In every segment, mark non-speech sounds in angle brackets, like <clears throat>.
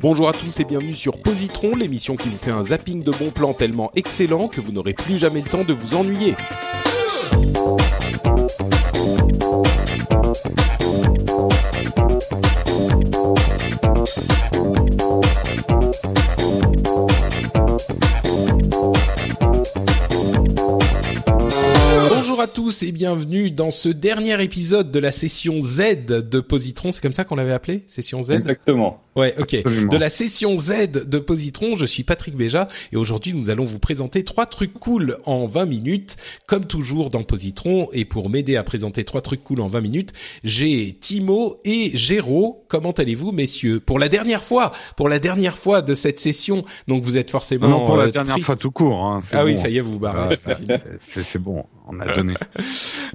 Bonjour à tous et bienvenue sur Positron, l'émission qui vous fait un zapping de bons plans tellement excellent que vous n'aurez plus jamais le temps de vous ennuyer. Bonjour à tous et bienvenue dans ce dernier épisode de la session Z de Positron. C'est comme ça qu'on l'avait appelé Session Z? Exactement. Ouais, ok. Absolument. De la session Z de Positron, je suis Patrick Béja et aujourd'hui nous allons vous présenter trois trucs cool en 20 minutes, comme toujours dans Positron. Et pour m'aider à présenter trois trucs cool en 20 minutes, j'ai Timo et Géraud. Comment allez-vous, messieurs? Pour la dernière fois, pour la dernière fois de cette session, donc vous êtes forcément Non, non, pour la euh, dernière triste. fois tout court. Hein, Ah oui, ça y est, vous vous barrez. Ah, c'est bon, on a donné. <laughs>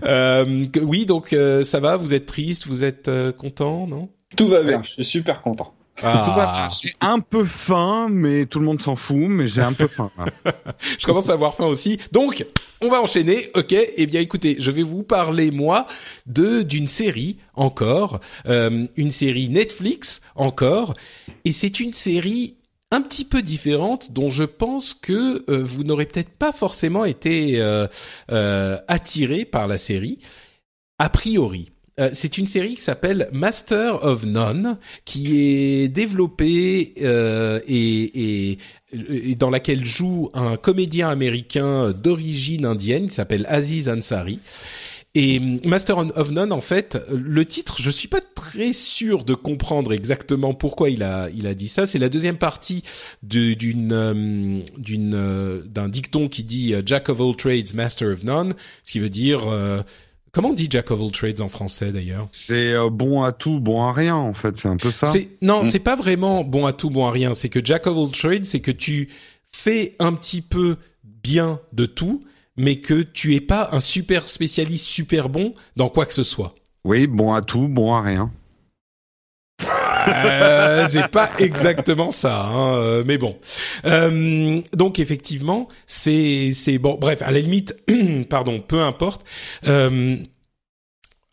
Euh, oui, donc euh, ça va. Vous êtes triste, vous êtes euh, content, non? Tout va bien, je suis super content. Ah, J'ai un peu faim, mais tout le monde s'en fout, mais j'ai un peu faim. <laughs> je commence à avoir faim aussi. Donc, on va enchaîner. Ok. Eh bien, écoutez, je vais vous parler moi de d'une série encore, euh, une série Netflix encore, et c'est une série un petit peu différente dont je pense que euh, vous n'aurez peut-être pas forcément été euh, euh, attiré par la série a priori. Euh, c'est une série qui s'appelle Master of None, qui est développée euh, et, et, et dans laquelle joue un comédien américain d'origine indienne qui s'appelle Aziz Ansari. Et hum, Master of None, en fait, le titre, je suis pas très sûr de comprendre exactement pourquoi il a il a dit ça. C'est la deuxième partie de- d'une euh, d'une euh, d'un dicton qui dit euh, Jack of all trades, Master of None, ce qui veut dire euh, comment on dit Jack of all trades en français d'ailleurs. C'est euh, bon à tout, bon à rien, en fait. C'est un peu ça. Non, Mm. c'est pas vraiment bon à tout, bon à rien. C'est que Jack of all trades, c'est que tu fais un petit peu bien de tout, mais que tu es pas un super spécialiste super bon dans quoi que ce soit. Oui, bon à tout, bon à rien. Euh, c'est pas exactement ça, hein, euh, mais bon. Euh, donc effectivement, c'est c'est bon. Bref, à la limite, <clears throat> pardon, peu importe. Euh,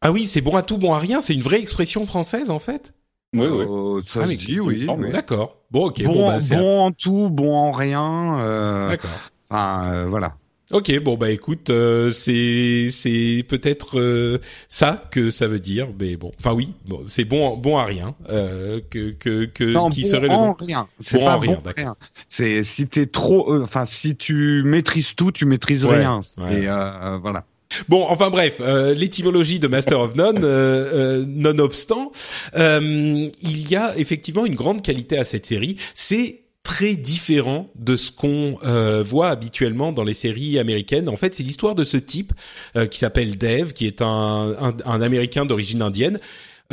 ah oui, c'est bon à tout, bon à rien. C'est une vraie expression française en fait? Oui, oui. Euh, ça Ah, se dit, oui. D'accord. Bon, ok. Bon, Bon, bah, bon en tout, bon en rien. Euh, d'accord. enfin, euh, voilà. Ok, bon bah écoute, euh, c'est c'est peut-être euh, ça que ça veut dire, mais bon, enfin oui, bon, c'est bon bon à rien euh, que que que Non, qui bon serait le en rien. C'est Bon pas en rien, bon d'accord. rien. C'est si t'es trop, euh, enfin si tu maîtrises tout, tu maîtrises Ouais, rien. ouais. Et euh, voilà. Bon, enfin bref, euh, l'étymologie de Master of None, euh, euh, nonobstant, euh, il y a effectivement une grande qualité à cette série. C'est très différent de ce qu'on euh, voit habituellement dans les séries américaines. En fait, c'est l'histoire de ce type euh, qui s'appelle Dave, qui est un, un, un Américain d'origine indienne.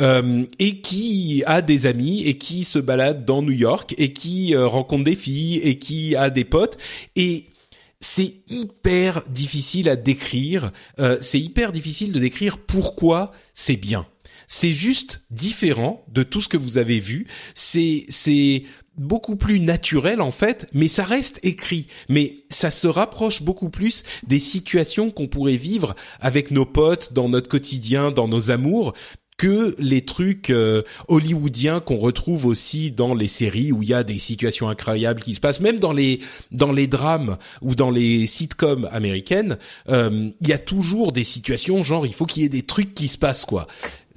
euh, et qui a des amis et qui se balade dans New York et qui euh, rencontre des filles et qui a des potes et c'est hyper difficile à décrire. Euh, c'est hyper difficile de décrire pourquoi c'est bien. C'est juste différent de tout ce que vous avez vu. C'est c'est beaucoup plus naturel en fait, mais ça reste écrit. Mais ça se rapproche beaucoup plus des situations qu'on pourrait vivre avec nos potes dans notre quotidien, dans nos amours que les trucs euh, hollywoodiens qu'on retrouve aussi dans les séries où il y a des situations incroyables qui se passent, même dans les dans les drames ou dans les sitcoms américaines, euh, il y a toujours des situations genre il faut qu'il y ait des trucs qui se passent quoi.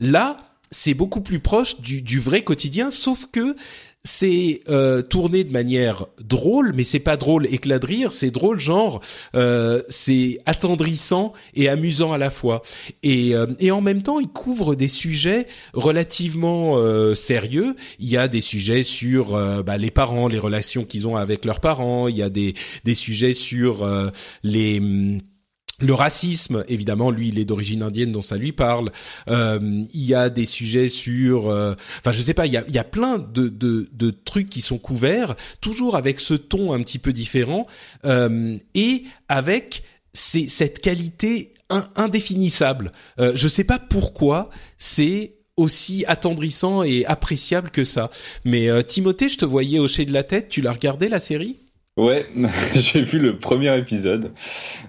Là, c'est beaucoup plus proche du, du vrai quotidien, sauf que c'est euh, tourné de manière drôle, mais c'est pas drôle éclat de rire, c'est drôle genre euh, c'est attendrissant et amusant à la fois. Et, euh, et en même temps, il couvre des sujets relativement euh, sérieux. Il y a des sujets sur euh, bah, les parents, les relations qu'ils ont avec leurs parents. Il y a des des sujets sur euh, les hum, le racisme, évidemment, lui, il est d'origine indienne, dont ça lui parle. Euh, il y a des sujets sur, euh, enfin, je sais pas, il y a, il y a plein de, de, de, trucs qui sont couverts, toujours avec ce ton un petit peu différent euh, et avec ces, cette qualité indéfinissable. Euh, je sais pas pourquoi c'est aussi attendrissant et appréciable que ça. Mais euh, Timothée, je te voyais hocher de la tête. Tu l'as regardé la série? Ouais, <laughs> j'ai vu le premier épisode.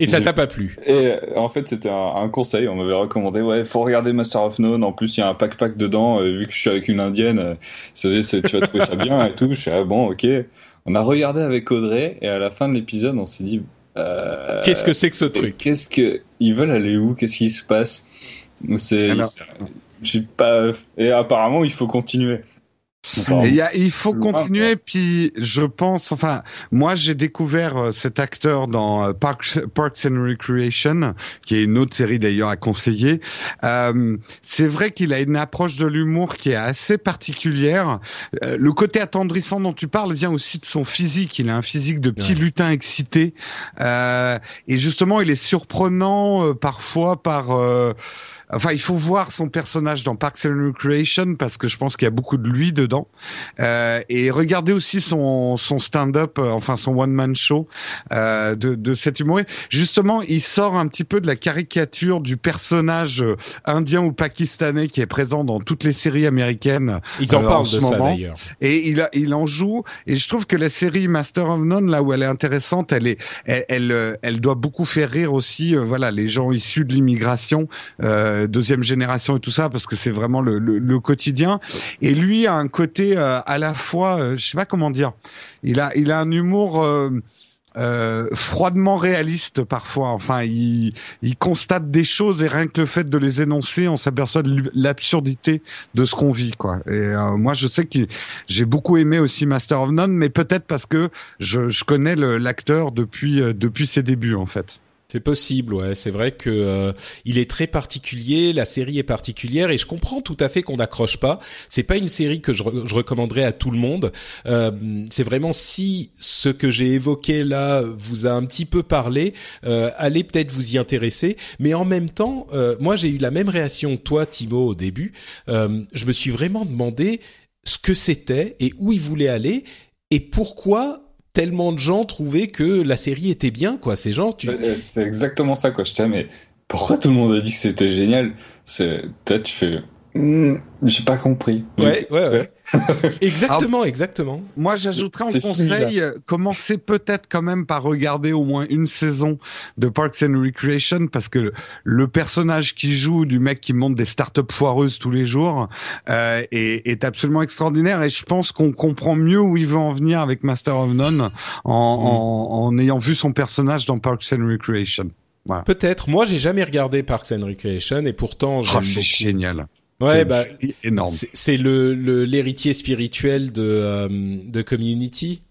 Et ça t'a pas plu Et euh, en fait, c'était un, conseil. On m'avait recommandé, ouais, faut regarder Master of None. En plus, il y a un pack-pack dedans. Euh, vu que je suis avec une indienne, euh, tu vas trouver ça bien et tout. Je suis ah bon, ok. On a regardé avec Audrey et à la fin de l'épisode, on s'est dit, euh, qu'est-ce que c'est que ce truc? Qu'est-ce que ils veulent aller où? Qu'est-ce qui se passe? C'est, j'ai pas. Et apparemment, il faut continuer. Il, y a, il faut continuer, puis je pense, enfin, moi j'ai découvert euh, cet acteur dans euh, Parks, Parks and Recreation, qui est une autre série d'ailleurs à conseiller. Euh, c'est vrai qu'il a une approche de l'humour qui est assez particulière. Euh, le côté attendrissant dont tu parles vient aussi de son physique. Il a un physique de petit lutin excité, et justement, il est surprenant parfois par Enfin, il faut voir son personnage dans Parks and Recreation parce que je pense qu'il y a beaucoup de lui dedans. Euh, et regardez aussi son, son stand-up, euh, enfin son one-man show euh, de, de cet humoriste. Justement, il sort un petit peu de la caricature du personnage euh, indien ou pakistanais qui est présent dans toutes les séries américaines. Ils en euh, parlent de ça d'ailleurs. Et il, a, il en joue. Et je trouve que la série Master of None, là où elle est intéressante, elle est, elle, elle, elle doit beaucoup faire rire aussi. voilà, les gens issus de l'immigration. Euh, euh, deuxième génération et tout ça parce que c'est vraiment le, le, quotidien. Et lui a un côté euh, à la fois, euh, je sais pas comment dire, il a il a un humour. Euh, froidement réaliste parfois. Enfin, il, il, constate des choses et rien que le fait de les énoncer, on s'aperçoit de l'absurdité de ce qu'on vit, quoi. Et moi, je sais que j'ai beaucoup aimé aussi Master of None, mais peut-être parce que je, je connais l'acteur depuis depuis ses débuts, en fait. C'est possible, ouais. C'est vrai que euh, il est très particulier, la série est particulière et je comprends tout à fait qu'on n'accroche pas. C'est pas une série que je, je recommanderais à tout le monde. Euh, c'est vraiment si ce que j'ai évoqué là vous a un petit peu parlé, euh, allez peut-être vous y intéresser. Mais en même temps, euh, moi j'ai eu la même réaction que toi, Timo, au début. je me suis vraiment demandé ce que c'était et où il voulait aller et pourquoi tellement de gens trouvaient que la série était bien, quoi. Ces gens, tu. C'est exactement ça, quoi. Je t'aime, mais pourquoi tout le monde a dit que c'était génial? C'est peut-être tu fais. Hmm, j'ai pas compris. Ouais, ouais, ouais. <laughs> exactement, exactement. Moi, j'ajouterais en conseil, euh, commencez peut-être quand même par regarder au moins une saison de Parks and Recreation parce que le, personnage qui joue du mec qui monte des startups foireuses tous les jours euh, est, est, absolument extraordinaire et je pense qu'on comprend mieux où il veut en venir avec Master of None en, en, en ayant vu son personnage dans Parks and Recreation. Voilà. Peut-être. Moi, j'ai jamais regardé Parks and Recreation et pourtant oh, j'aime oh, C'est génial. Ouais, bah, énorme. C'est le l'héritier spirituel de euh, de Community.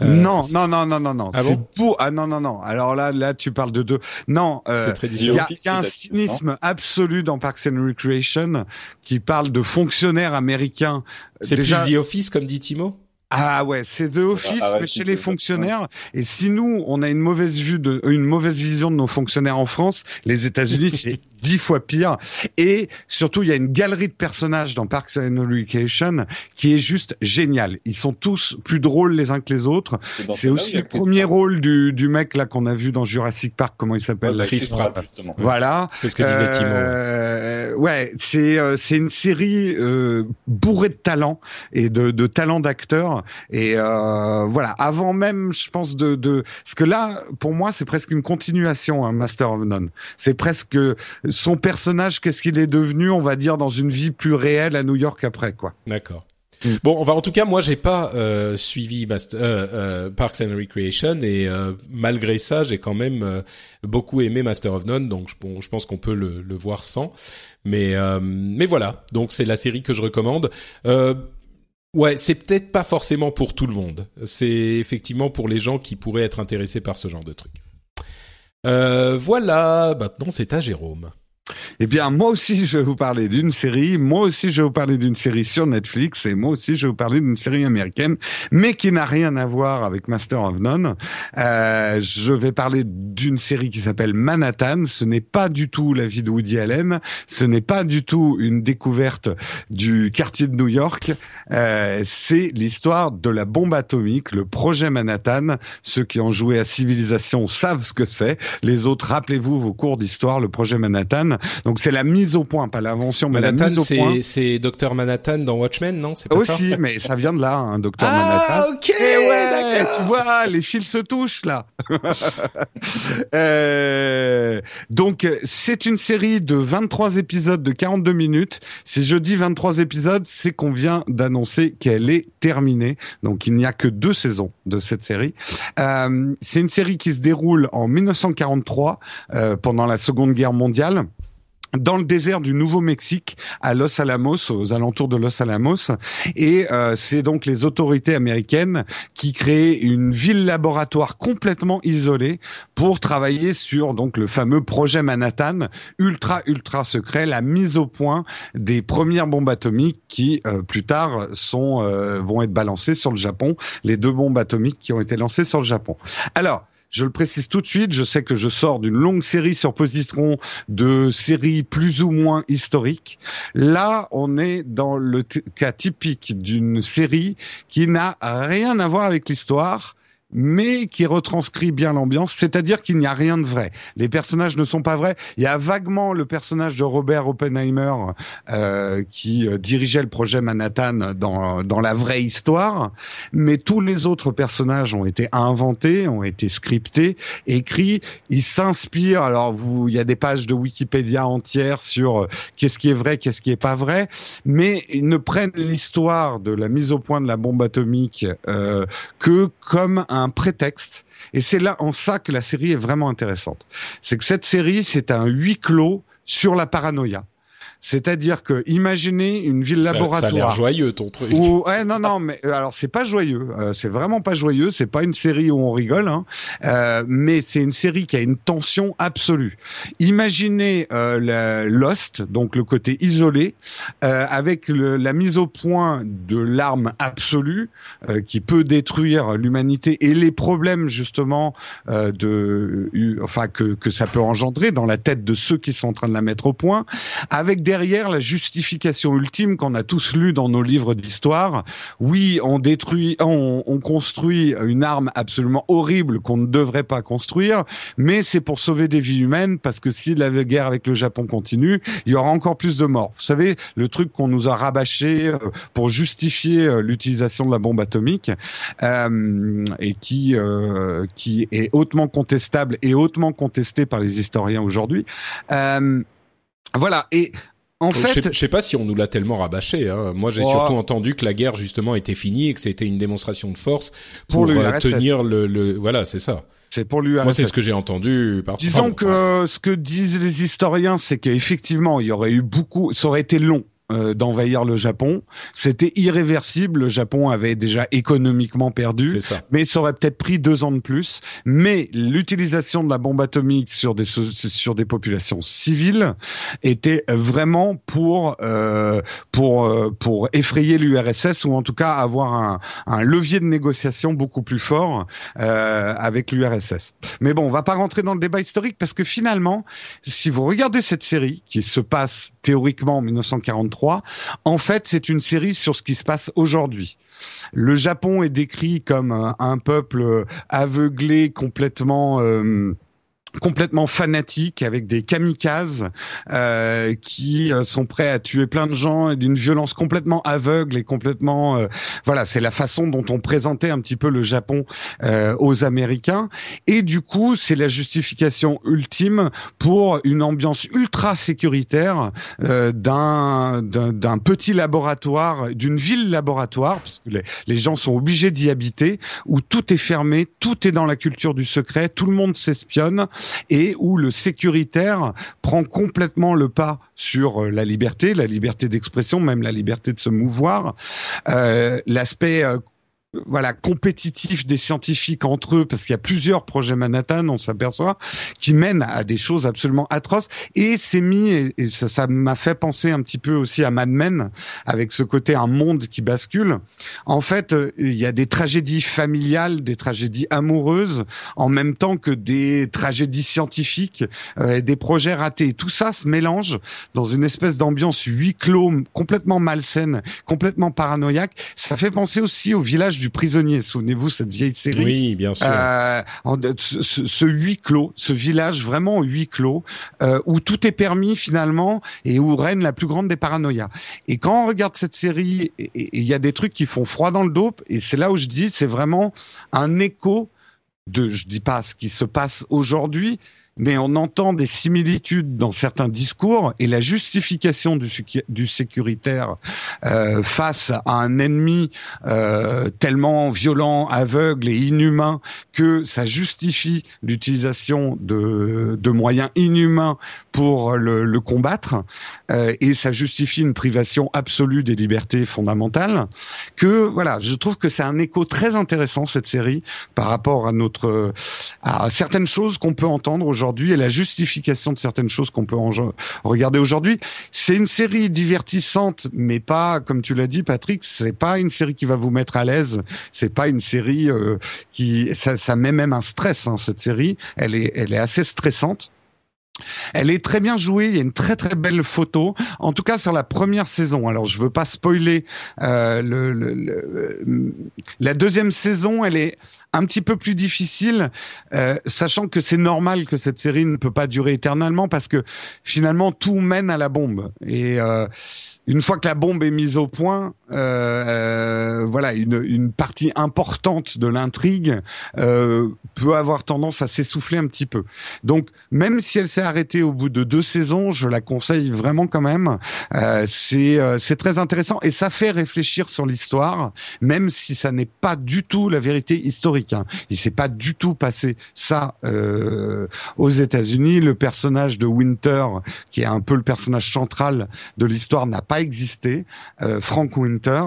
Euh, non, non, non, non, non, non. Ah c'est beau. Ah non, non, non. Alors là, là, tu parles de deux. Non, euh, il y, a un cynisme absolu dans Parks and Recreation qui parle de fonctionnaires américains. C'est déjà... plus The Office, comme dit Timo? Ah ouais, c'est de office, mais chez les fonctionnaires. Et si nous, on a une mauvaise vue de, une mauvaise vision de nos fonctionnaires en France, les États-Unis, <laughs> c'est dix fois pire. Et surtout, il y a une galerie de personnages dans Parks and Recreation qui est juste géniale. Ils sont tous plus drôles les uns que les autres. C'est aussi le premier rôle du, du mec là qu'on a vu dans Jurassic Park. Comment il s'appelle Chris Pratt. Justement. Voilà. C'est ce que disait Timo. Euh, ouais, c'est euh, c'est une série euh, bourrée de talent et de, de talent d'acteurs. Et euh, voilà. Avant même, je pense de de parce que là, pour moi, c'est presque une continuation, hein, Master of None. C'est presque son personnage, qu'est-ce qu'il est devenu, on va dire, dans une vie plus réelle à New York après, quoi. D'accord. Mm. Bon, on va en tout cas, moi, j'ai pas euh, suivi euh, euh, Parks and Recreation et malgré ça, j'ai quand même beaucoup aimé Master of None, donc je, bon, je pense qu'on peut le, le, voir sans. Mais mais voilà, donc c'est la série que je recommande. Ouais, c'est peut-être pas forcément pour tout le monde. C'est effectivement pour les gens qui pourraient être intéressés par ce genre de truc. voilà, maintenant c'est à Jérôme. Eh bien, moi aussi, je vais vous parler d'une série. Moi aussi, je vais vous parler d'une série sur Netflix. Et moi aussi, je vais vous parler d'une série américaine, mais qui n'a rien à voir avec Master of None. Euh, je vais parler d'une série qui s'appelle Manhattan. Ce n'est pas du tout la vie de Woody Allen. Ce n'est pas du tout une découverte du quartier de New York. Euh, c'est l'histoire de la bombe atomique, le projet Manhattan. Ceux qui ont joué à Civilisation savent ce que c'est. Les autres, rappelez-vous vos cours d'histoire, le projet Manhattan. Donc c'est la mise au point, pas l'invention, mais la mise au point. C'est Docteur Manhattan dans Watchmen, non? C'est pas Aussi, mais ça vient de là, hein, Docteur ah, Manhattan. Ah ok, ouais, tu vois, les fils se touchent là. <laughs> euh, donc c'est une série de 23 épisodes de 42 minutes. Si je dis 23 épisodes, c'est qu'on vient d'annoncer qu'elle est terminée. Donc il n'y a que deux saisons de cette série. Euh, c'est une série qui se déroule en 1943 euh, pendant la Seconde Guerre mondiale dans le désert du Nouveau-Mexique, à Los Alamos, aux alentours de Los Alamos, et euh, c'est donc les autorités américaines qui créent une ville laboratoire complètement isolée pour travailler sur donc le fameux projet Manhattan, ultra ultra secret, la mise au point des premières bombes atomiques qui euh, plus tard sont euh, vont être balancées sur le Japon, les deux bombes atomiques qui ont été lancées sur le Japon. Alors je le précise tout de suite, je sais que je sors d'une longue série sur Positron de séries plus ou moins historiques. Là, on est dans le cas typique d'une série qui n'a rien à voir avec l'histoire mais qui retranscrit bien l'ambiance, c'est-à-dire qu'il n'y a rien de vrai. Les personnages ne sont pas vrais. Il y a vaguement le personnage de Robert Oppenheimer euh, qui euh, dirigeait le projet Manhattan dans, dans la vraie histoire, mais tous les autres personnages ont été inventés, ont été scriptés, écrits. Ils s'inspirent. Alors, vous, il y a des pages de Wikipédia entières sur euh, qu'est-ce qui est vrai, qu'est-ce qui est pas vrai, mais ils ne prennent l'histoire de la mise au point de la bombe atomique euh, que comme un un prétexte. Et c'est là en ça que la série est vraiment intéressante. C'est que cette série, c'est un huis clos sur la paranoïa. C'est-à-dire que imaginez une ville laboratoire. Ça a l'air joyeux ton truc. ouais, non, non, mais euh, alors c'est pas joyeux. Euh, c'est vraiment pas joyeux. C'est pas une série où on rigole, hein. euh, mais c'est une série qui a une tension absolue. Imaginez la Lost, donc le côté isolé, avec le, la mise au point de l'arme absolue qui peut détruire l'humanité et les problèmes justement de, enfin que que ça peut engendrer dans la tête de ceux qui sont en train de la mettre au point, avec des derrière la justification ultime qu'on a tous lu dans nos livres d'histoire. Oui, on détruit, on, on, construit une arme absolument horrible qu'on ne devrait pas construire, mais c'est pour sauver des vies humaines parce que si la guerre avec le Japon continue, il y aura encore plus de morts. Vous savez, le truc qu'on nous a rabâché euh, pour justifier euh, l'utilisation de la bombe atomique euh, et qui euh, qui est hautement contestable et hautement contesté par les historiens aujourd'hui. Euh, voilà. Et en fait, je sais, pas si on nous l'a tellement rabâché. Hein. Moi, j'ai surtout entendu que la guerre justement était finie et que c'était une démonstration de force pour, euh, tenir le, le... Voilà, c'est ça. C'est pour l'URSS. Moi, c'est ce que j'ai entendu. Par Disons que ce que disent les historiens, c'est qu'effectivement, il y aurait eu beaucoup, ça aurait été long euh, d'envahir le Japon. C'était irréversible. Le Japon avait déjà économiquement perdu. Ça. Mais ça aurait peut-être pris deux ans de plus. Mais l'utilisation de la bombe atomique sur des sur des populations civiles était vraiment pour euh, pour euh, pour effrayer l'URSS ou en tout cas avoir un, un levier de négociation beaucoup plus fort euh, avec l'URSS. Mais bon, on va pas rentrer dans le débat historique parce que finalement, si vous regardez cette série qui se passe théoriquement en 1943. En fait, c'est une série sur ce qui se passe aujourd'hui. Le Japon est décrit comme un, peuple aveuglé, complètement euh, complètement fanatique avec des kamikazes euh, qui euh, sont prêts à tuer plein de gens et d'une violence complètement aveugle et complètement euh, voilà c'est la façon dont on présentait un petit peu le Japon euh, aux Américains. Et du coup c'est la justification ultime pour une ambiance ultra sécuritaire d'un d'un petit laboratoire d'une ville laboratoire puisque les, les gens sont obligés d'y habiter où tout est fermé tout est dans la culture du secret tout le monde s'espionne et où le sécuritaire prend complètement le pas sur euh, la liberté, la liberté d'expression, même la liberté de se mouvoir. Euh, L'aspect euh, voilà compétitif des scientifiques entre eux parce qu'il y a plusieurs projets Manhattan on s'aperçoit qui mènent à des choses absolument atroces. Et c'est mis et, ça m'a fait penser un petit peu aussi à Mad Men avec ce côté un monde qui bascule. En fait euh, il y a des tragédies familiales des tragédies amoureuses en même temps que des tragédies scientifiques euh, des projets ratés. Tout ça se mélange dans une espèce d'ambiance huis clos complètement malsaine complètement paranoïaque. Ça fait penser aussi au village du prisonnier. Souvenez-vous cette vieille série. Oui, bien sûr. Euh, ce, huis clos, ce village vraiment huis clos, euh, où tout est permis finalement et où règne la plus grande des paranoïas. Et quand on regarde cette série, il y a des trucs qui font froid dans le dos. Et c'est là où je dis, c'est vraiment un écho de, je dis pas ce qui se passe aujourd'hui, mais on entend des similitudes dans certains discours et la justification du, du sécuritaire euh, face à un ennemi euh, tellement violent, aveugle et inhumain que ça justifie l'utilisation de, de, moyens inhumains pour le, le combattre euh, et ça justifie une privation absolue des libertés fondamentales. Que voilà, je trouve que c'est un écho très intéressant cette série par rapport à notre à certaines choses qu'on peut entendre aujourd'hui aujourd'hui et la justification de certaines choses qu'on peut regarder aujourd'hui. C'est une série divertissante, mais pas, comme tu l'as dit, Patrick, c'est pas une série qui va vous mettre à l'aise. C'est pas une série euh, qui, ça, ça met même un stress. Hein, cette série, elle est, elle est assez stressante. Elle est très bien jouée, il y a une très très belle photo, en tout cas sur la première saison. Alors je veux pas spoiler euh, le, le, la deuxième saison, elle est un petit peu plus difficile, euh, sachant que c'est normal que cette série ne peut pas durer éternellement parce que finalement tout mène à la bombe et euh, une fois que la bombe est mise au point, euh, euh, voilà, une, une, partie importante de l'intrigue euh, peut avoir tendance à s'essouffler un petit peu. Donc, même si elle s'est arrêtée au bout de deux saisons, je la conseille vraiment quand même. Euh, c'est c'est très intéressant et ça fait réfléchir sur l'histoire, même si ça n'est pas du tout la vérité historique. Hein. Il s'est pas du tout passé ça euh, aux États-Unis. Le personnage de Winter, qui est un peu le personnage central de l'histoire, n'a pas existé. Euh, Frank Winter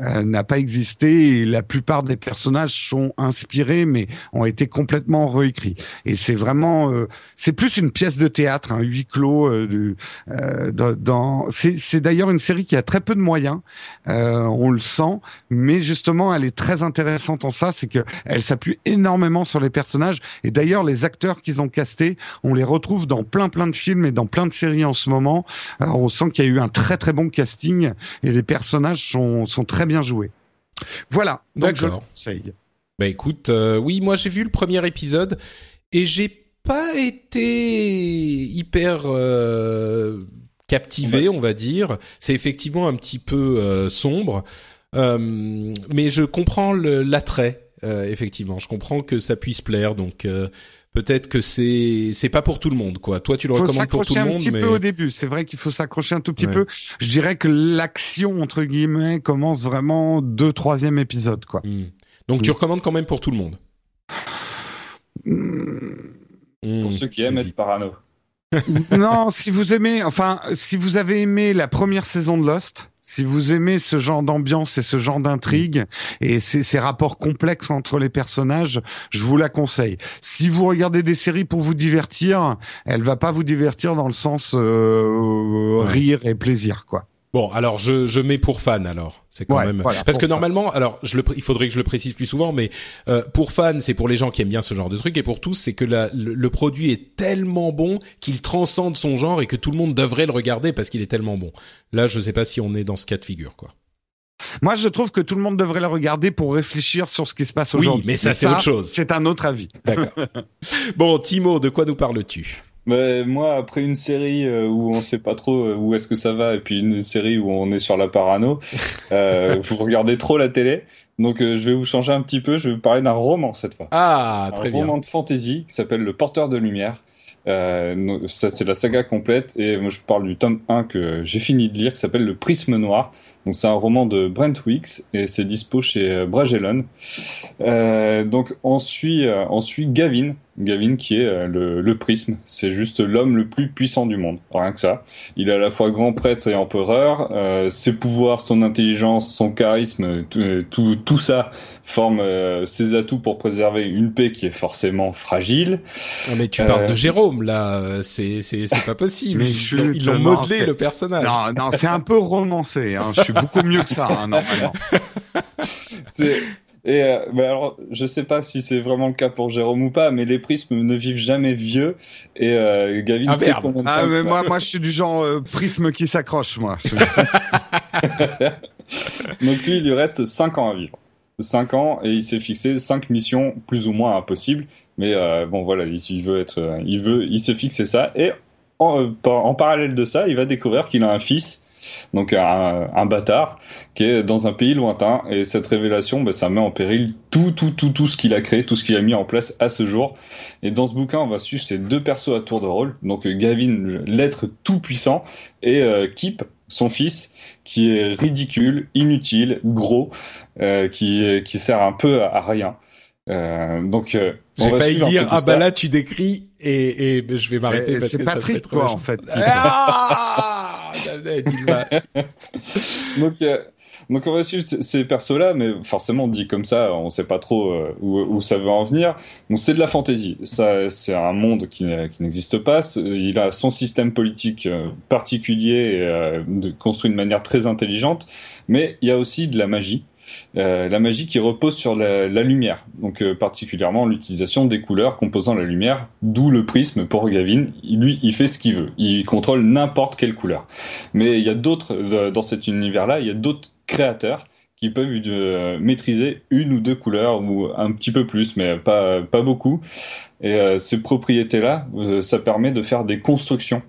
euh, n'a pas existé et la plupart des personnages sont inspirés mais ont été complètement réécrits. Et c'est vraiment, euh, c'est plus une pièce de théâtre, un huis clos. dans, c'est d'ailleurs une série qui a très peu de moyens, on le sent, mais justement elle est très intéressante en ça, c'est que elle s'appuie énormément sur les personnages. Et d'ailleurs les acteurs qu'ils ont castés, on les retrouve dans plein plein de films et dans plein de séries en ce moment. Alors, on sent qu'il y a eu un très très bon casting et les personnages sont, sont très bien joués. Voilà, donc je conseille. Bah écoute, euh, oui, moi j'ai vu le premier épisode et j'ai pas été hyper euh, captivé, on va dire. C'est effectivement un petit peu euh, sombre, mais je comprends l'attrait. Effectivement, je comprends que ça puisse plaire, donc peut-être que c'est c'est pas pour tout le monde quoi. Toi tu le recommandes pour tout le monde un petit peu au début, c'est vrai qu'il faut s'accrocher un tout petit peu. Je dirais que l'action entre guillemets commence vraiment deux troisième épisode quoi. Hmm. Donc tu hmm. recommandes quand même pour tout le monde. Hmm. Pour ceux qui aiment être parano. <laughs> non, si vous aimez, enfin, si vous avez aimé la première saison de Lost, si vous aimez ce genre d'ambiance et ce genre d'intrigue et ces, ces, rapports complexes entre les personnages, je vous la conseille. Si vous regardez des séries pour vous divertir, elle va pas vous divertir dans le sens euh, rire et plaisir, quoi. Bon, alors je, je mets pour fan alors. C'est quand même parce que normalement, alors je le, il faudrait que je le précise plus souvent, mais euh, pour fan, c'est pour les gens qui aiment bien ce genre de truc, et pour tous, c'est que la, le, produit est tellement bon qu'il transcende son genre et que tout le monde devrait le regarder parce qu'il est tellement bon. Là, je sais pas si on est dans ce cas de figure, quoi. Moi, je trouve que tout le monde devrait le regarder pour réfléchir sur ce qui se passe aujourd'hui. Oui, mais ça, c'est autre chose. C'est un autre avis. D'accord. <laughs> bon, Timo, de quoi nous parles-tu? Mais moi, après une série euh, où on sait pas trop euh, où est-ce que ça va, et puis une série où on est sur la parano, <laughs> euh, vous regardez trop la télé. Donc euh, je vais vous changer un petit peu. Je vais vous parler d'un roman cette fois. Ah, très bien. Un roman de fantasy qui s'appelle Le Porteur de lumière. Euh, ça c'est la saga complète et moi je parle du tome 1 que j'ai fini de lire qui s'appelle Le Prisme Noir Donc c'est un roman de Brent Weeks et c'est dispo chez Bragellon. donc on suit, on suit Gavin, Gavin qui est euh, le, le prisme. C'est juste l'homme le plus puissant du monde, rien que ça. Il est à la fois grand prêtre et empereur. Euh, ses pouvoirs, son intelligence, son charisme, tout, euh, tout, ça forme ses atouts pour préserver une paix qui est forcément fragile. Ah, mais tu parles de Jérôme là, c'est c'est c'est pas possible. Mais ils l'ont modelé le personnage. Non non, c'est un peu romancé. Hein. Je suis beaucoup mieux que ça hein, <laughs> normalement. c'est et euh, alors, je sais pas si c'est vraiment le cas pour Jérôme ou pas, mais les prismes ne vivent jamais vieux. Et euh, Gavin ah, sait Ah, mais moi, moi, je suis du genre euh, prisme qui s'accroche, moi. <laughs> Donc lui, il lui reste 5 ans à vivre. 5 ans et il s'est fixé 5 missions plus ou moins impossibles. Mais euh, bon, voilà, il, veut être, il veut, il s'est fixé ça. Et en, en parallèle de ça, il va découvrir qu'il a un fils donc un, bâtard qui est dans un pays lointain et cette révélation bah, ça met en péril tout tout tout tout ce qu'il a créé tout ce qu'il a mis en place à ce jour. Et dans ce bouquin on va suivre ces deux persos à tour de rôle. Donc Gavin l'être tout puissant et euh, Kip son fils qui est ridicule inutile gros euh, qui qui sert un peu à, rien. Euh, donc j'ai failli dire ah bah là tu décris et, et je vais m'arrêter parce que ça serait trop quoi, en fait. Ah <laughs> <laughs> donc, euh, donc on va suivre ces persos-là, mais forcément dit comme ça, on sait pas trop euh, où, ça veut en venir. Donc c'est de la fantaisie. Ça, c'est un monde qui, qui n'existe pas. Il a son système politique euh, particulier, construit de manière très intelligente, mais il y a aussi de la magie. Euh, la magie qui repose sur la, lumière, donc euh, particulièrement l'utilisation des couleurs composant la lumière, d'où le prisme pour Gavin. Lui, il fait ce qu'il veut, il contrôle n'importe quelle couleur. Mais il y a d'autres dans cet univers-là, il y a d'autres créateurs qui peuvent euh, maîtriser une ou deux couleurs ou un petit peu plus, mais pas pas beaucoup. Et ces propriétés-là, ça permet de faire des constructions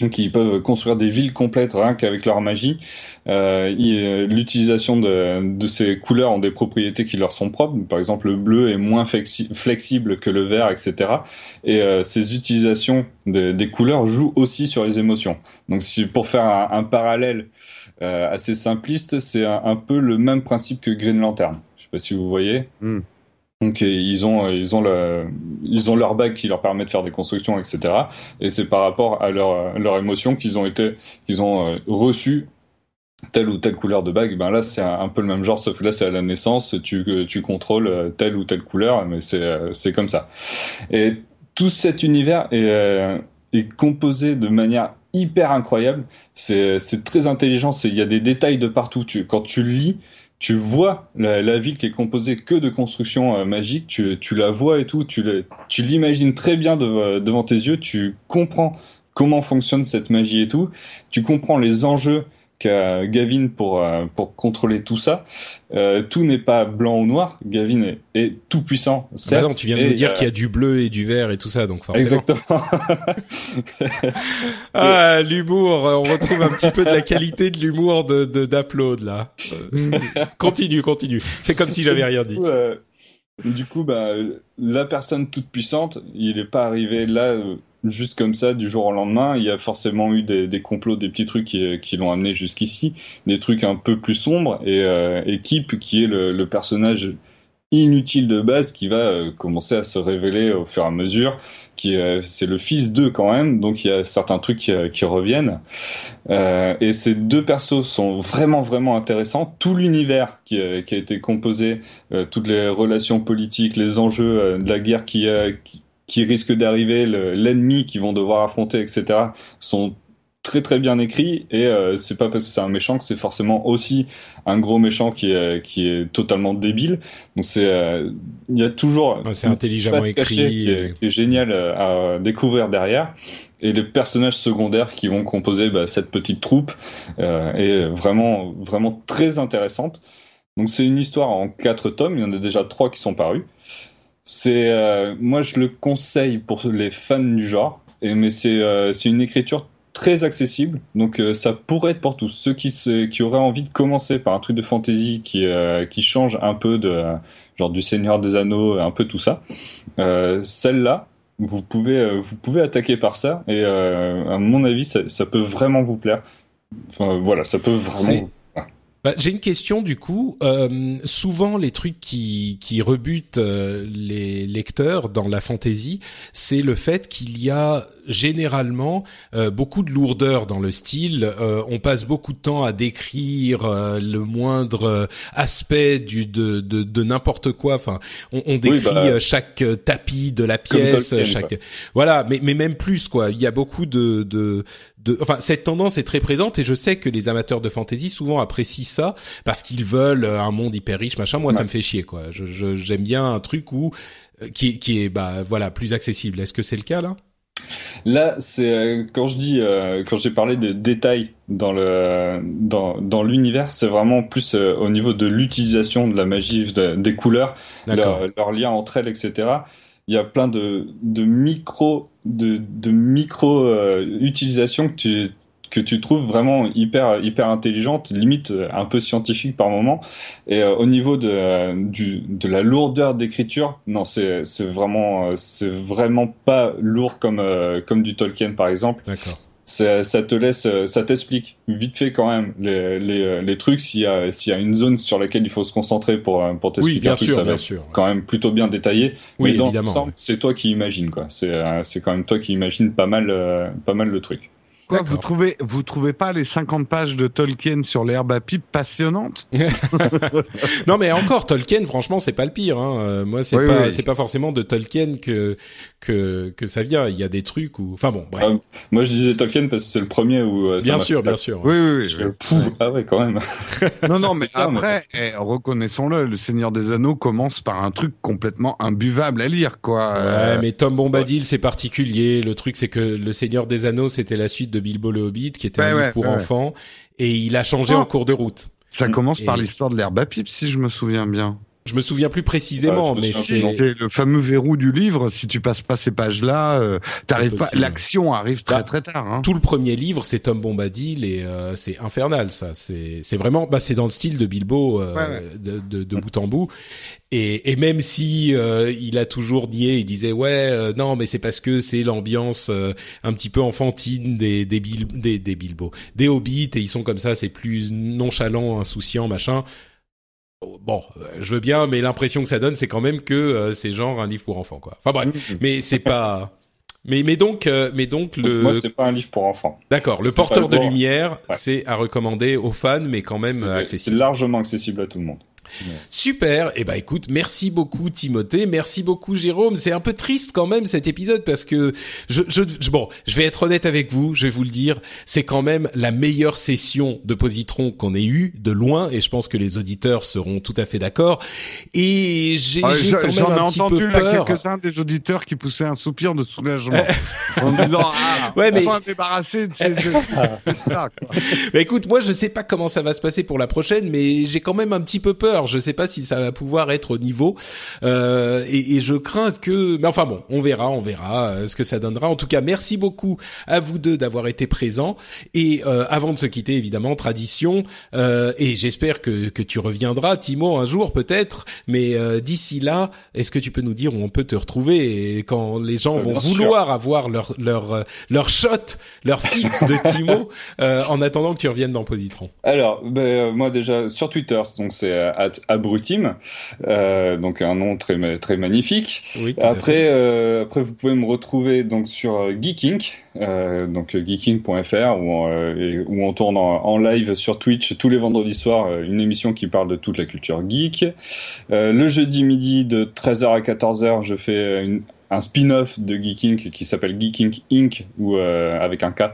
donc ils peuvent construire des villes complètes rien qu'avec leur magie. Euh, euh, L'utilisation de, ces couleurs ont des propriétés qui leur sont propres. Par exemple, le bleu est moins flexible que le vert, etc. Et euh, ces utilisations des couleurs jouent aussi sur les émotions. Donc si, pour faire un, parallèle euh, assez simpliste, c'est un, peu le même principe que Green Lantern. Je sais pas si vous voyez. Hmm. Donc ils ont ils ont le, ils ont leur bague qui leur permet de faire des constructions etc. Et c'est par rapport à leur leur émotion qu'ils ont été qu'ils ont euh, reçu telle ou telle couleur de bague. Ben là c'est un, peu le même genre sauf que là c'est à la naissance tu tu contrôles euh, telle ou telle couleur mais c'est euh, c'est comme ça. Et tout cet univers est est composé de manière hyper incroyable. C'est c'est très intelligent. Il y a des détails de partout. Tu, quand tu lis, tu vois la, ville qui est composée que de constructions euh, magiques, tu, tu, la vois et tout, tu l'imagines très bien devant tes yeux, tu comprends comment fonctionne cette magie et tout, tu comprends les enjeux qu'a Gavin pour euh, pour contrôler tout ça. Euh, tout n'est pas blanc ou noir. Gavin est, tout puissant. Certes, ah bah non, tu viens de nous dire qu'il y a du bleu et du vert et tout ça, donc forcément. Exactement. <laughs> ah, l'humour. On retrouve un petit peu de la qualité de l'humour de d'Upload là. Euh, <laughs> continue, continue. Fais comme si j'avais rien dit. Du coup, bah, la personne toute puissante, il n'est pas arrivé là juste comme ça du jour au lendemain. Il y a forcément eu des, complots, des petits trucs qui, qui l'ont amené jusqu'ici, des trucs un peu plus sombres. Et euh, Équipe, qui est le, personnage inutile de base, qui va euh, commencer à se révéler au fur et à mesure, qui euh, c'est le fils d'eux quand même, donc il y a certains trucs qui, qui reviennent. Euh, et ces deux persos sont vraiment vraiment intéressants. Tout l'univers qui, qui, a été composé, toutes les relations politiques, les enjeux de la guerre qui, qui qui risque d'arriver, l'ennemi qu'ils vont devoir affronter, etc., sont très très bien écrits. Et euh, c'est pas parce que c'est un méchant que c'est forcément aussi un gros méchant qui est qui est totalement débile. Donc c'est euh, il y a toujours c'est intelligemment écrit qui est, qui est, génial euh, à découvrir derrière. Et les personnages secondaires qui vont composer bah, cette petite troupe euh, est vraiment vraiment très intéressante. Donc c'est une histoire en quatre tomes. Il y en a déjà trois qui sont parus c'est, euh, moi, je le conseille pour les fans du genre, et, mais c'est euh, c'est une écriture très accessible, donc euh, ça pourrait être pour tous ceux qui se, qui auraient envie de commencer par un truc de fantasy qui qui change un peu de genre du Seigneur des Anneaux, un peu tout ça. Celle-là, vous pouvez vous pouvez attaquer par ça, et à mon avis, ça, ça peut vraiment vous plaire. Enfin, voilà, ça peut vraiment. Bah, j'ai une question du coup. Euh, souvent, les trucs qui, qui rebutent euh, les lecteurs dans la fantasy, c'est le fait qu'il y a généralement euh, beaucoup de lourdeur dans le style. on passe beaucoup de temps à décrire le moindre aspect du de de, de n'importe quoi. Enfin, on, on décrit bah, chaque tapis de la pièce, chaque voilà. Mais mais même plus quoi. Il y a beaucoup de de enfin cette tendance est très présente et je sais que les amateurs de fantasy souvent apprécient ça parce qu'ils veulent euh, un monde hyper riche machin. Moi ça me fait chier quoi. Je j'aime bien un truc où euh, qui qui est bah voilà plus accessible. Est-ce que c'est le cas là? Là, c'est euh, quand je dis quand j'ai parlé de détails dans le dans dans l'univers, c'est vraiment plus au niveau de l'utilisation de la magie, des couleurs, leur, leur, lien entre elles, etc il y a plein de, de micro de, de micro euh, utilisations que tu que tu trouves vraiment hyper hyper intelligente, limite euh, un peu scientifique par moment. Et euh, au niveau de du, de la lourdeur d'écriture, non, c'est c'est vraiment c'est vraiment pas lourd comme comme du Tolkien par exemple. D'accord ça, te laisse, ça t'explique vite fait quand même les, les, les trucs s'il y a s'il y a une zone sur laquelle il faut se concentrer pour pour t'expliquer oui, bien sûr, ça bien va sûr, quand même plutôt bien détaillé. Oui, mais dans évidemment. c'est toi qui imagines quoi. C'est euh, c'est quand même toi qui imagines pas mal euh, pas mal le truc. Quoi, vous trouvez, vous trouvez pas les 50 pages de Tolkien sur l'herbe à pipe passionnantes? <laughs> Non, mais encore Tolkien, franchement, c'est pas le pire. Hein. Euh, moi, c'est pas, c'est pas forcément de Tolkien que que que ça vient. Il y a des trucs où, enfin bon, bref. Ah, moi, je disais Tolkien parce que c'est le premier où. Euh, bien sûr, bien sûr. Oui, oui, oui. Je... Ah ouais, quand même. non, non, <laughs> mais après, eh, reconnaissons-le, le Seigneur des Anneaux commence par un truc complètement imbuvable à lire, quoi. Ouais, euh, mais Tom Bombadil, c'est particulier. Le truc, c'est que le Seigneur des Anneaux, c'était la suite de Bilbo le Hobbit, qui était un livre pour enfants, et il a changé en cours de route. Ça commence par l'histoire de l'herbe à pipe, si je me souviens bien. Je me souviens plus précisément, mais c'est le fameux verrou du livre. Si tu passes pas ces pages-là, euh, t'arrives pas. L'action arrive très bah, très tard. Hein. Tout le premier livre, c'est Tom Bombadil et euh, c'est infernal. Ça, c'est c'est vraiment, bah, c'est dans le style de Bilbo euh, de, de, de, bout en bout. Et, et même si euh, il a toujours nié, il disait ouais, euh, non, mais c'est parce que c'est l'ambiance un petit peu enfantine des des, des des Bilbo, des Hobbits et ils sont comme ça, c'est plus nonchalant, insouciant, machin. Bon, euh, je veux bien, mais l'impression que ça donne, c'est quand même que euh, c'est genre un livre pour enfants, quoi. Enfin bref, mm-hmm. mais c'est pas. Mais mais donc euh, mais donc le. Moi, c'est pas un livre pour enfants. D'accord. Le porteur de lumière, c'est à recommander aux fans, mais quand même accessible. C'est largement accessible à tout le monde. Super. Eh ben écoute, merci beaucoup Timothée, merci beaucoup Jérôme. C'est un peu triste quand même cet épisode parce que je, je, bon, je vais être honnête avec vous, je vais vous le dire, c'est quand même la meilleure session de positron qu'on ait eu de loin et je pense que les auditeurs seront tout à fait d'accord. Et j'ai ah, quand même un petit peu peur. quelques-uns des auditeurs qui poussaient un soupir de soulagement <laughs> en disant ah, ouais, mais... on va débarrasser de ces bah, <laughs> écoute, moi je sais pas comment ça va se passer pour la prochaine, mais j'ai quand même un petit peu peur je sais pas si ça va pouvoir être au niveau. Euh, et, et, je crains que. Mais enfin bon, on verra, on verra euh, ce que ça donnera. En tout cas, merci beaucoup à vous deux d'avoir été présents. Et euh, avant de se quitter, évidemment, tradition. Euh, et j'espère que que tu reviendras, Timo, un jour peut-être. Mais euh, d'ici là, est-ce que tu peux nous dire où on peut te retrouver et quand les gens vont vouloir avoir leur leur leur shot, leur fixe de Timo <laughs> en attendant que tu reviennes dans Positron? Alors, ben, moi déjà sur Twitter, donc c'est Abrutim, euh, donc un nom très très magnifique. après, euh, après vous pouvez me retrouver donc sur euh, Geeking, euh, donc geeking.fr où, euh, où on tourne en, live sur Twitch tous les vendredis soirs une émission qui parle de toute la culture geek. le jeudi midi de 13h à 14h, je fais une, un spin-off de Geeking qui s'appelle Geeking Inc. ou euh, avec un K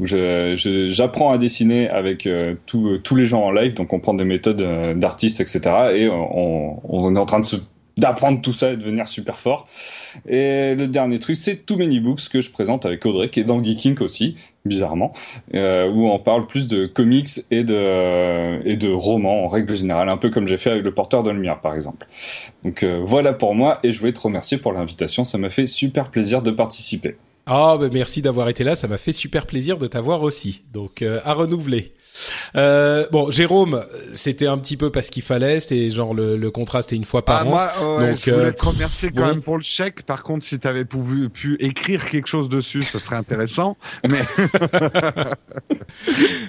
où je, j'apprends à dessiner avec euh, tous les gens en live. Donc on prend des méthodes euh, d'artistes etc et on, on est en train de se d'apprendre tout ça et devenir super fort. Et le dernier truc, c'est Too Many Books que je présente avec Audrey, qui est dans Geeking aussi, bizarrement, euh, où on parle plus de comics et de et de romans en règle générale, un peu comme j'ai fait avec le Porteur de lumière par exemple. Donc euh, voilà pour moi et je voulais te remercier pour l'invitation, ça m'a fait super plaisir de participer. Ah, oh, merci d'avoir été là, ça m'a fait super plaisir de t'avoir aussi. Donc euh, à renouveler. Euh, bon, Jérôme, c'était un petit peu parce qu'il fallait, c'était genre le, le contrat c'était une fois par ah, an. Moi, Donc, je voulais te remercier quand même pour le chèque. Par contre, si tu avais pu, pu écrire quelque chose dessus, ce serait intéressant. <laughs> Mais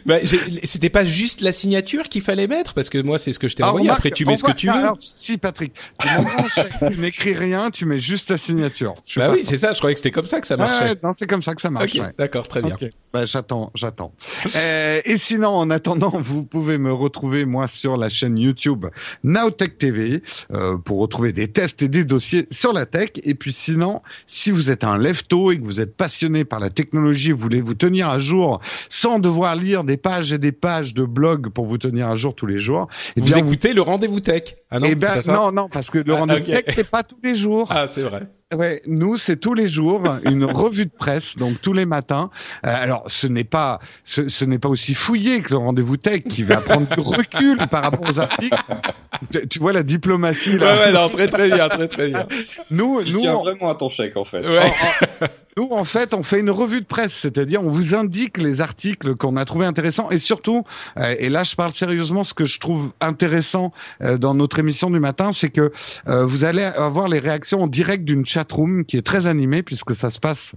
bah, c'était pas juste la signature qu'il fallait mettre? Parce que moi c'est ce que je t'ai envoyé. Après tu mets ce que tu veux. Alors, si Patrick, tu n'écris rien, tu mets juste ta signature. Bah oui, c'est ça. Je croyais que c'était comme ça que ça marchait. Non, c'est comme ça que ça marche. D'accord, très bien. Bah, j'attends, j'attends. euh, et sinon, en attendant, vous pouvez me retrouver moi sur la chaîne YouTube Nowtech TV euh, pour retrouver des tests et des dossiers sur la tech. Et puis sinon, si vous êtes un lefto et que vous êtes passionné par la technologie, vous voulez vous tenir à jour sans devoir lire des pages et des pages de blog pour vous tenir à jour tous les jours. Et eh vous écoutez le rendez-vous tech. Ah non, eh ben, non, non, parce que le ah, rendez-vous tech c'est pas tous les jours. Ah, c'est vrai. Ouais, nous c'est tous les jours une <laughs> revue de presse, donc tous les matins. Euh, alors ce n'est pas ce, ce n'est pas aussi fouillé que le rendez-vous tech qui va prendre du recul par rapport aux articles. Tu, vois la diplomatie là. Ouais, ouais, non, très très bien, très très bien. Nous, tu nous tiens vraiment à ton chèque en fait. Ouais. Nous, en fait, on fait une revue de presse, c'est-à-dire on vous indique les articles qu'on a trouvé intéressants et surtout, euh, et là je parle sérieusement, ce que je trouve intéressant euh, dans notre émission du matin, c'est que euh, vous allez avoir les réactions en direct d'une chatroom qui est très animée puisque ça se passe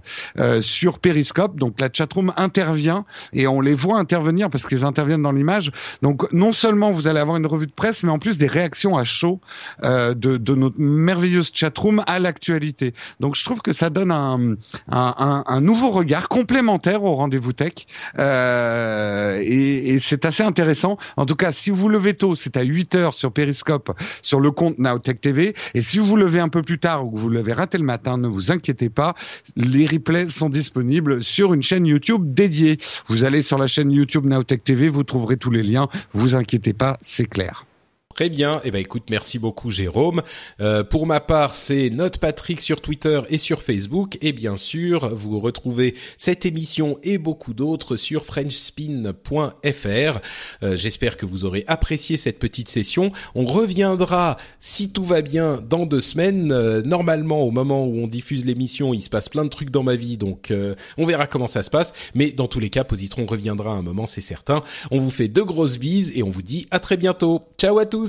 sur Periscope. Donc la chatroom intervient et on les voit intervenir parce qu'ils interviennent dans l'image. Donc non seulement vous allez avoir une revue de presse, mais en plus des réactions à chaud de, de notre merveilleuse chatroom à l'actualité. Donc je trouve que ça donne un un, un, nouveau regard complémentaire au rendez-vous tech. Euh, et, et c'est assez intéressant. En tout cas, si vous levez tôt, c'est à 8 heures sur Periscope, sur le compte Nowtech TV. Et si vous vous levez un peu plus tard ou que vous l'avez raté le matin, ne vous inquiétez pas. Les replays sont disponibles sur une chaîne YouTube dédiée. Vous allez sur la chaîne YouTube Nowtech TV, vous trouverez tous les liens. Vous inquiétez pas, c'est clair. Très bien. Eh ben écoute, merci beaucoup Jérôme. Euh, pour ma part, c'est Note Patrick sur Twitter et sur Facebook. Et bien sûr, vous retrouvez cette émission et beaucoup d'autres sur FrenchSpin.fr. Euh, J'espère que vous aurez apprécié cette petite session. On reviendra, si tout va bien, dans deux semaines. Euh, normalement, au moment où on diffuse l'émission, il se passe plein de trucs dans ma vie, donc euh, on verra comment ça se passe. Mais dans tous les cas, Positron reviendra à un moment, c'est certain. On vous fait de grosses bises et on vous dit à très bientôt. Ciao à tous.